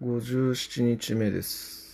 57日目です。